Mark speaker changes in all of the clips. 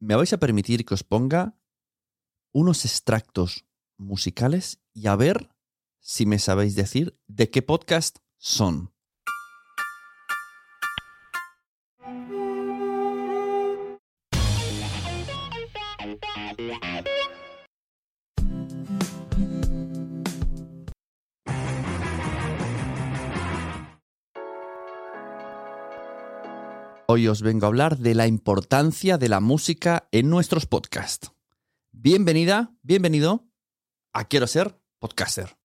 Speaker 1: Me vais a permitir que os ponga unos extractos musicales y a ver si me sabéis decir de qué podcast son. Hoy os vengo a hablar de la importancia de la música en nuestros podcasts. Bienvenida, bienvenido a Quiero ser podcaster.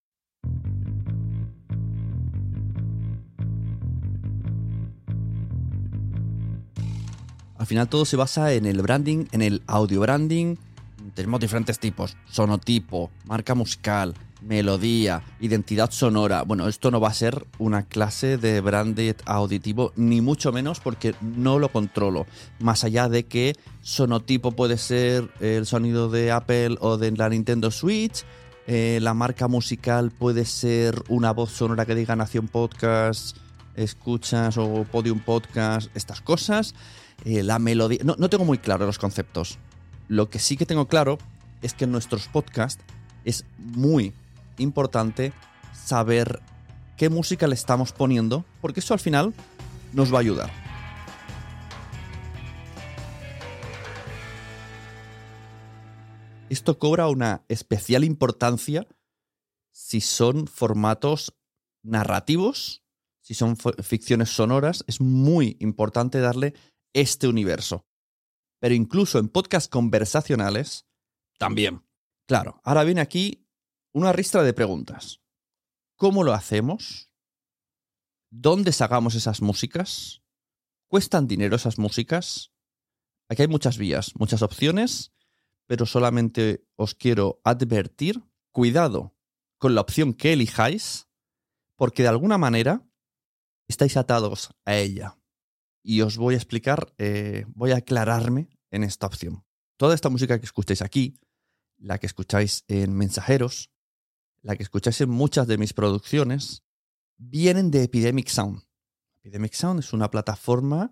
Speaker 1: Al final todo se basa en el branding, en el audio branding. Tenemos diferentes tipos, sonotipo, marca musical, melodía, identidad sonora. Bueno, esto no va a ser una clase de branded auditivo, ni mucho menos porque no lo controlo. Más allá de que sonotipo puede ser el sonido de Apple o de la Nintendo Switch, eh, la marca musical puede ser una voz sonora que diga Nación Podcast, escuchas o Podium Podcast, estas cosas. Eh, la melodía. No, no tengo muy claro los conceptos. Lo que sí que tengo claro es que en nuestros podcasts es muy importante saber qué música le estamos poniendo, porque eso al final nos va a ayudar. Esto cobra una especial importancia si son formatos narrativos, si son ficciones sonoras, es muy importante darle este universo. Pero incluso en podcasts conversacionales, también. Claro, ahora viene aquí una ristra de preguntas. ¿Cómo lo hacemos? ¿Dónde sacamos esas músicas? ¿Cuestan dinero esas músicas? Aquí hay muchas vías, muchas opciones, pero solamente os quiero advertir, cuidado con la opción que elijáis, porque de alguna manera estáis atados a ella. Y os voy a explicar, eh, voy a aclararme en esta opción. Toda esta música que escucháis aquí, la que escucháis en mensajeros, la que escucháis en muchas de mis producciones, vienen de Epidemic Sound. Epidemic Sound es una plataforma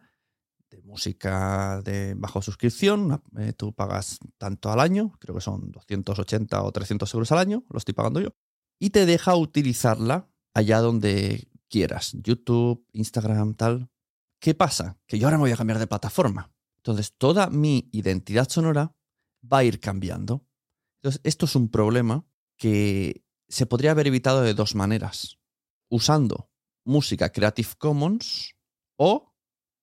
Speaker 1: de música de bajo suscripción. Eh, tú pagas tanto al año, creo que son 280 o 300 euros al año, lo estoy pagando yo, y te deja utilizarla allá donde quieras, YouTube, Instagram, tal. ¿Qué pasa? Que yo ahora me voy a cambiar de plataforma. Entonces, toda mi identidad sonora va a ir cambiando. Entonces, esto es un problema que se podría haber evitado de dos maneras. Usando música Creative Commons o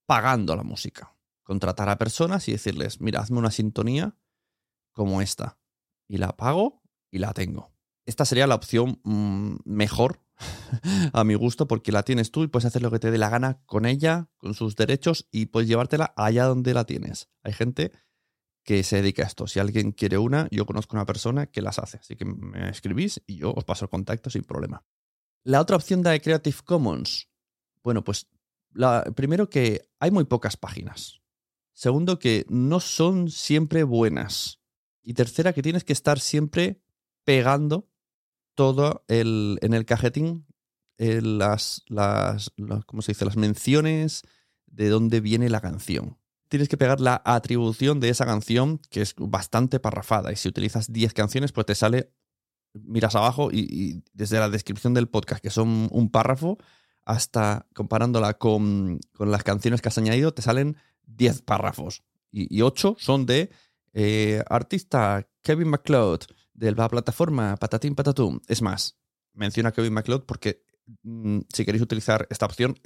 Speaker 1: pagando la música. Contratar a personas y decirles, mira, hazme una sintonía como esta. Y la pago y la tengo. Esta sería la opción mm, mejor a mi gusto porque la tienes tú y puedes hacer lo que te dé la gana con ella, con sus derechos y puedes llevártela allá donde la tienes. Hay gente que se dedica a esto. Si alguien quiere una, yo conozco una persona que las hace. Así que me escribís y yo os paso el contacto sin problema. La otra opción de Creative Commons. Bueno, pues la, primero que hay muy pocas páginas. Segundo que no son siempre buenas. Y tercera que tienes que estar siempre pegando todo el, en el cajetín eh, las, las, ¿cómo se dice? las menciones de dónde viene la canción. Tienes que pegar la atribución de esa canción, que es bastante parrafada. Y si utilizas 10 canciones, pues te sale, miras abajo y, desde la descripción del podcast, que son un párrafo, hasta comparándola con, con las canciones que has añadido, te salen 10 párrafos. Y, 8 son de eh, artista Kevin McLeod, de la plataforma Patatín Patatum. Es más, menciona Kevin McLeod porque mm, si queréis utilizar esta opción,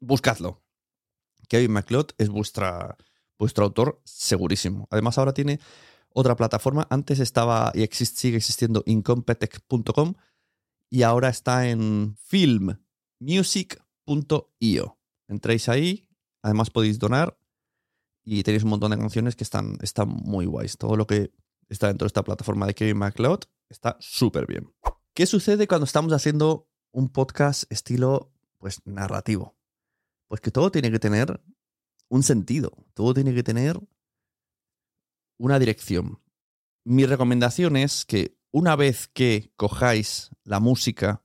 Speaker 1: buscadlo. Kevin McLeod es vuestro autor segurísimo. Además, ahora tiene otra plataforma. Antes estaba y sigue existiendo incompetech.com y ahora está en filmmusic.io. Entréis ahí, además podéis donar y tenéis un montón de canciones que están, están muy guays. Todo lo que está dentro de esta plataforma de Kevin MacLeod, está súper bien. ¿Qué sucede cuando estamos haciendo un podcast estilo pues narrativo? Pues que todo tiene que tener un sentido, todo tiene que tener una dirección. Mi recomendación es que una vez que cojáis la música,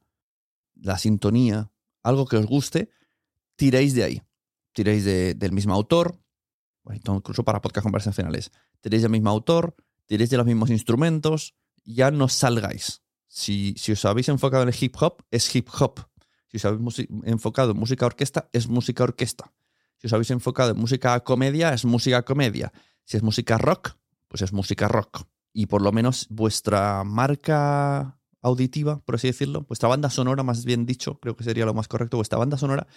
Speaker 1: la sintonía, algo que os guste, tiréis de ahí. Tiréis del mismo autor, incluso para podcast conversacionales. Tiréis del mismo autor, tiréis de los mismos instrumentos, ya no salgáis. Si, si os habéis enfocado en el hip hop, es hip hop. Si os habéis enfocado en música orquesta, es música orquesta. Si os habéis enfocado en música comedia, es música comedia. Si es música rock, pues es música rock. Y por lo menos vuestra marca auditiva, por así decirlo, vuestra banda sonora, más bien dicho, creo que sería lo más correcto, vuestra banda sonora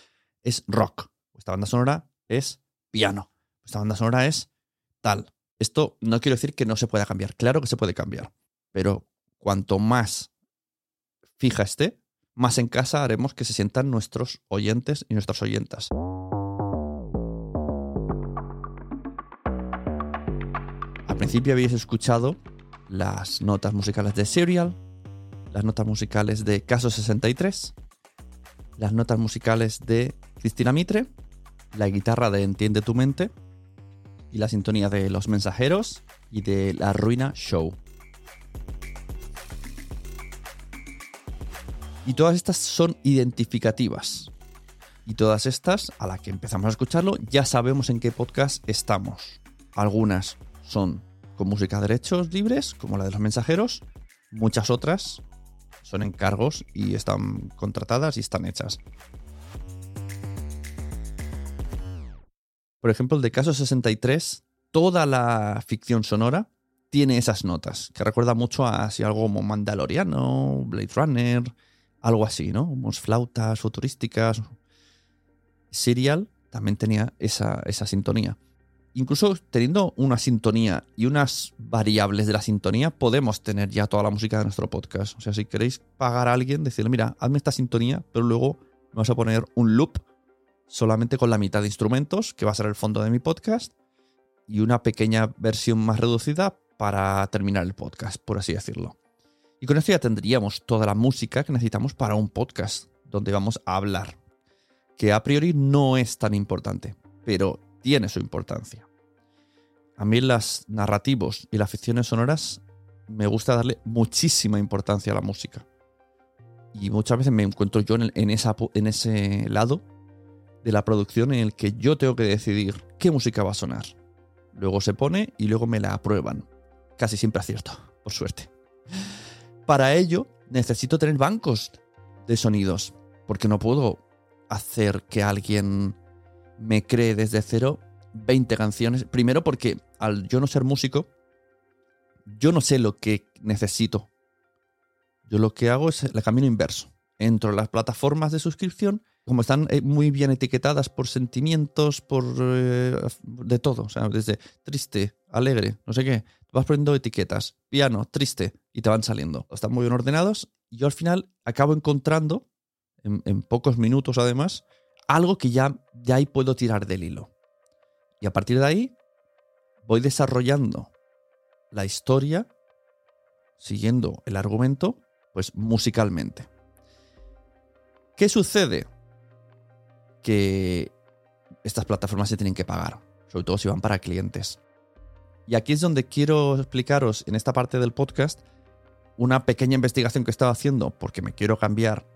Speaker 1: es rock. Vuestra banda sonora es piano. Vuestra banda sonora es tal. Esto no quiero decir que no se pueda cambiar, claro que se puede cambiar, pero cuanto más fija esté, más en casa haremos que se sientan nuestros oyentes y nuestras oyentas. Al principio habéis escuchado las notas musicales de Serial, las notas musicales de Caso 63, las notas musicales de Cristina Mitre, la guitarra de Entiende tu mente y la sintonía de Los Mensajeros y de La Ruina Show. Y todas estas son identificativas. Y todas estas, a la que empezamos a escucharlo, ya sabemos en qué podcast estamos. Algunas son con música de derechos libres, como la de los mensajeros. Muchas otras son encargos y están contratadas y están hechas. Por ejemplo, el de Caso 63, toda la ficción sonora tiene esas notas, que recuerda mucho a algo como Mandaloriano, Blade Runner, algo así, ¿no? Unos flautas futurísticas. Serial también tenía esa, esa sintonía. Incluso teniendo una sintonía y unas variables de la sintonía, podemos tener ya toda la música de nuestro podcast. O sea, si queréis pagar a alguien, decirle, mira, hazme esta sintonía, pero luego vamos a poner un loop solamente con la mitad de instrumentos, que va a ser el fondo de mi podcast, y una pequeña versión más reducida para terminar el podcast, por así decirlo. Y con esto ya tendríamos toda la música que necesitamos para un podcast, donde vamos a hablar, que a priori no es tan importante, pero tiene su importancia. A mí las narrativos y las ficciones sonoras me gusta darle muchísima importancia a la música. Y muchas veces me encuentro yo en, en ese lado de la producción en el que yo tengo que decidir qué música va a sonar. Luego se pone y luego me la aprueban. Casi siempre acierto, por suerte. Para ello necesito tener bancos de sonidos, porque no puedo hacer que alguien me cree desde cero 20 canciones. Primero porque al yo no ser músico, yo no sé lo que necesito. Yo lo que hago es el camino inverso. Entro en las plataformas de suscripción, como están eh, muy bien etiquetadas por sentimientos, por eh, de todo, o sea, desde triste, alegre, no sé qué, vas poniendo etiquetas, piano, triste, y te van saliendo. Están muy bien ordenados y yo al final acabo encontrando, en, pocos minutos además, algo que ya, ya ahí puedo tirar del hilo. Y a partir de ahí voy desarrollando la historia, siguiendo el argumento, pues musicalmente. ¿Qué sucede? Que estas plataformas se tienen que pagar, sobre todo si van para clientes. Y aquí es donde quiero explicaros en esta parte del podcast una pequeña investigación que estaba haciendo porque me quiero cambiar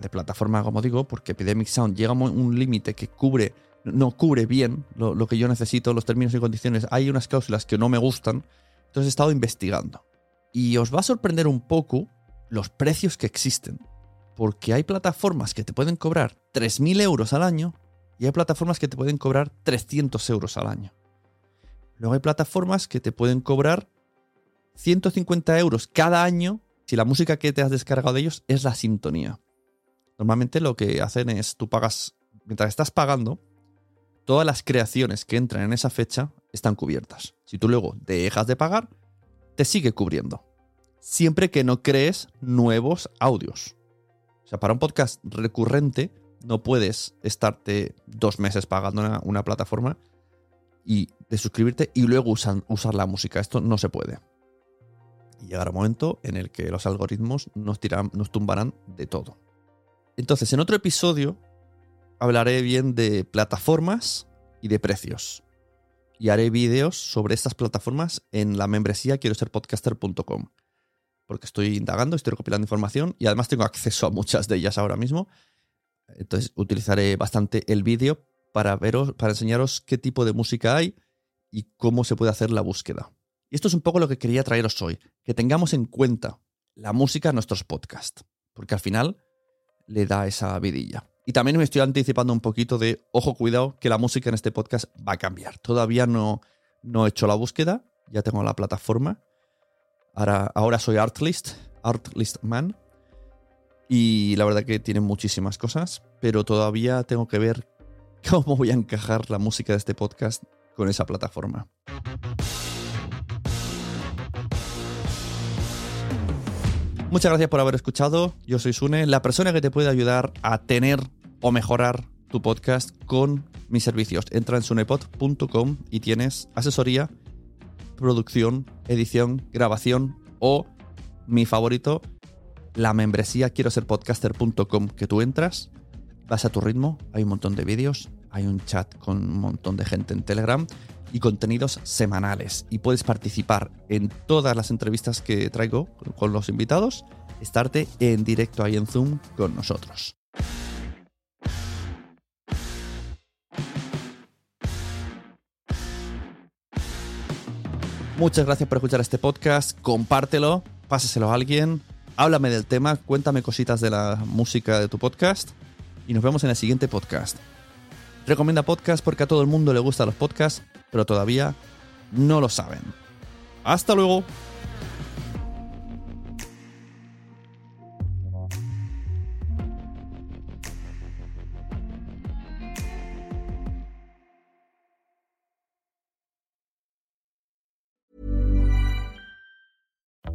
Speaker 1: de plataforma, como digo, porque Epidemic Sound llega a un límite que cubre, no cubre bien lo, que yo necesito, los términos y condiciones. Hay unas cláusulas que no me gustan, entonces he estado investigando. Y os va a sorprender un poco los precios que existen, porque hay plataformas que te pueden cobrar 3.000 euros al año y hay plataformas que te pueden cobrar 300 euros al año. Luego hay plataformas que te pueden cobrar 150 euros cada año si la música que te has descargado de ellos es la sintonía. Normalmente lo que hacen es tú pagas, mientras estás pagando, todas las creaciones que entran en esa fecha están cubiertas. Si tú luego dejas de pagar, te sigue cubriendo. Siempre que no crees nuevos audios. O sea, para un podcast recurrente no puedes estarte dos meses pagando una, una plataforma y de suscribirte y luego usar la música. Esto no se puede. Y llegará un momento en el que los algoritmos nos, nos tumbarán de todo. Entonces, en otro episodio hablaré bien de plataformas y de precios. Y haré vídeos sobre estas plataformas en la membresía quiero ser podcaster.com. Porque estoy indagando, estoy recopilando información y además tengo acceso a muchas de ellas ahora mismo. Entonces utilizaré bastante el vídeo para veros, para enseñaros qué tipo de música hay y cómo se puede hacer la búsqueda. Y esto es un poco lo que quería traeros hoy, que tengamos en cuenta la música en nuestros podcasts, porque al final le da esa vidilla. Y también me estoy anticipando un poquito de, ojo, cuidado, que la música en este podcast va a cambiar. Todavía no, no he hecho la búsqueda, ya tengo la plataforma. Ahora, ahora soy Artlist, Artlist Man. Y la verdad que tiene muchísimas cosas, pero todavía tengo que ver cómo voy a encajar la música de este podcast con esa plataforma. Muchas gracias por haber escuchado. Yo soy Sune, la persona que te puede ayudar a tener o mejorar tu podcast con mis servicios. Entra en sunepod.com y tienes asesoría, producción, edición, grabación o mi favorito, la membresía quiero ser podcaster.com que tú entras, vas a tu ritmo, hay un montón de vídeos, hay un chat con un montón de gente en Telegram y contenidos semanales. Y puedes participar en todas las entrevistas que traigo con los invitados, estarte en directo ahí en Zoom con nosotros. Muchas gracias por escuchar este podcast, compártelo, pásaselo a alguien, háblame del tema, cuéntame cositas de la música de tu podcast y nos vemos en el siguiente podcast. Recomienda podcast porque a todo el mundo le gustan los podcasts, pero todavía no lo saben. Hasta luego.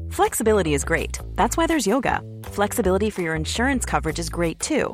Speaker 2: Flexibility is great. That's why there's yoga. Flexibility for your insurance coverage is great too.